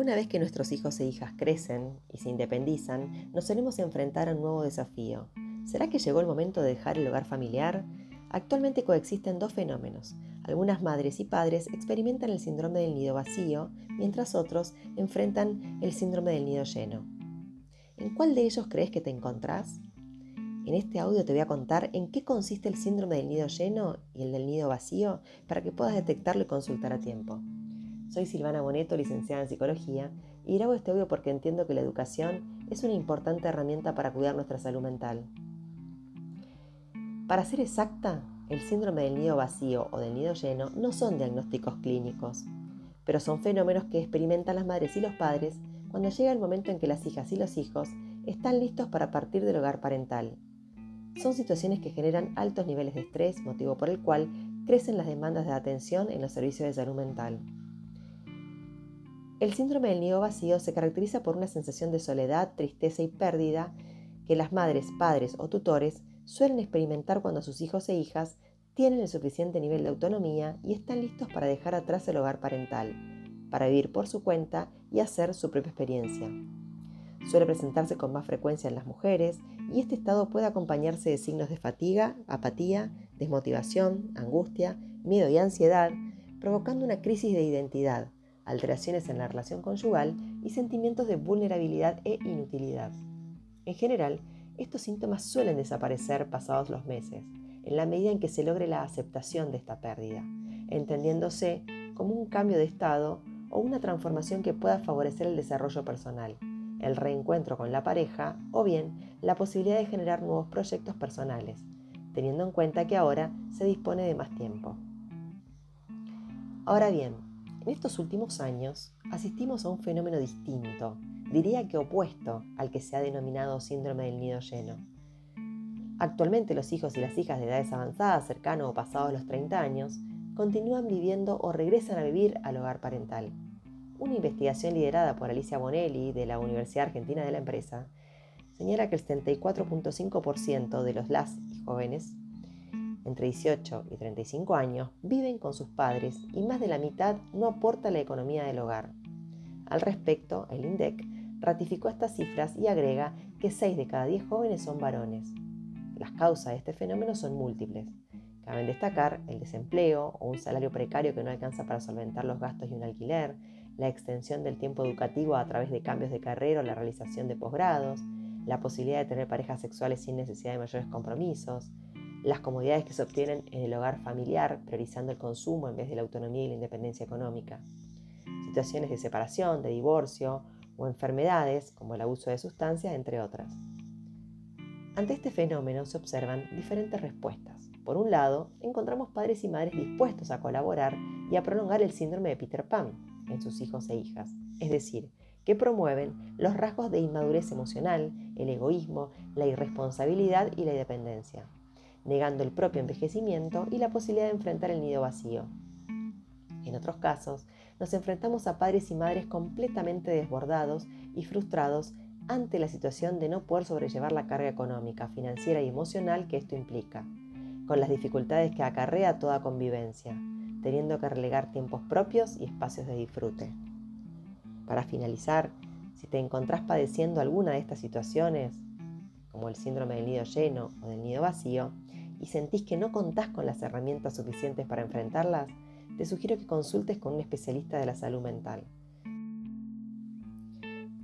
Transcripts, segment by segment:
Una vez que nuestros hijos e hijas crecen y se independizan, nos solemos enfrentar a un nuevo desafío. ¿Será que llegó el momento de dejar el hogar familiar? Actualmente coexisten dos fenómenos. Algunas madres y padres experimentan el síndrome del nido vacío, mientras otros enfrentan el síndrome del nido lleno. ¿En cuál de ellos crees que te encontrás? En este audio te voy a contar en qué consiste el síndrome del nido lleno y el del nido vacío para que puedas detectarlo y consultar a tiempo. Soy Silvana Boneto, licenciada en Psicología, y grabo este audio porque entiendo que la educación es una importante herramienta para cuidar nuestra salud mental. Para ser exacta, el síndrome del nido vacío o del nido lleno no son diagnósticos clínicos, pero son fenómenos que experimentan las madres y los padres cuando llega el momento en que las hijas y los hijos están listos para partir del hogar parental. Son situaciones que generan altos niveles de estrés, motivo por el cual crecen las demandas de atención en los servicios de salud mental. El síndrome del nido vacío se caracteriza por una sensación de soledad, tristeza y pérdida que las madres, padres o tutores suelen experimentar cuando sus hijos e hijas tienen el suficiente nivel de autonomía y están listos para dejar atrás el hogar parental, para vivir por su cuenta y hacer su propia experiencia. Suele presentarse con más frecuencia en las mujeres y este estado puede acompañarse de signos de fatiga, apatía, desmotivación, angustia, miedo y ansiedad, provocando una crisis de identidad, alteraciones en la relación conyugal y sentimientos de vulnerabilidad e inutilidad. En general, estos síntomas suelen desaparecer pasados los meses, en la medida en que se logre la aceptación de esta pérdida, entendiéndose como un cambio de estado o una transformación que pueda favorecer el desarrollo personal, el reencuentro con la pareja o bien la posibilidad de generar nuevos proyectos personales, teniendo en cuenta que ahora se dispone de más tiempo. Ahora bien, en estos últimos años asistimos a un fenómeno distinto, diría que opuesto al que se ha denominado síndrome del nido lleno. Actualmente los hijos y las hijas de edades avanzadas, cercanos o pasados los 30 años, continúan viviendo o regresan a vivir al hogar parental. Una investigación liderada por Alicia Bonelli de la Universidad Argentina de la Empresa señala que el 74.5% de los las y jóvenes entre 18 y 35 años viven con sus padres y más de la mitad no aporta la economía del hogar. Al respecto, el INDEC ratificó estas cifras y agrega que 6 de cada 10 jóvenes son varones. Las causas de este fenómeno son múltiples. Caben destacar el desempleo o un salario precario que no alcanza para solventar los gastos de un alquiler, la extensión del tiempo educativo a través de cambios de carrera o la realización de posgrados, la posibilidad de tener parejas sexuales sin necesidad de mayores compromisos, las comodidades que se obtienen en el hogar familiar, priorizando el consumo en vez de la autonomía y la independencia económica, situaciones de separación, de divorcio o enfermedades como el abuso de sustancias, entre otras. Ante este fenómeno se observan diferentes respuestas. Por un lado, encontramos padres y madres dispuestos a colaborar y a prolongar el síndrome de Peter Pan en sus hijos e hijas, es decir, que promueven los rasgos de inmadurez emocional, el egoísmo, la irresponsabilidad y la independencia negando el propio envejecimiento y la posibilidad de enfrentar el nido vacío. En otros casos, nos enfrentamos a padres y madres completamente desbordados y frustrados ante la situación de no poder sobrellevar la carga económica, financiera y emocional que esto implica, con las dificultades que acarrea toda convivencia, teniendo que relegar tiempos propios y espacios de disfrute. Para finalizar, si te encontrás padeciendo alguna de estas situaciones, como el síndrome del nido lleno o del nido vacío, y sentís que no contás con las herramientas suficientes para enfrentarlas, te sugiero que consultes con un especialista de la salud mental.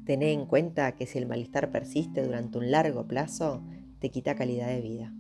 Tené en cuenta que si el malestar persiste durante un largo plazo, te quita calidad de vida.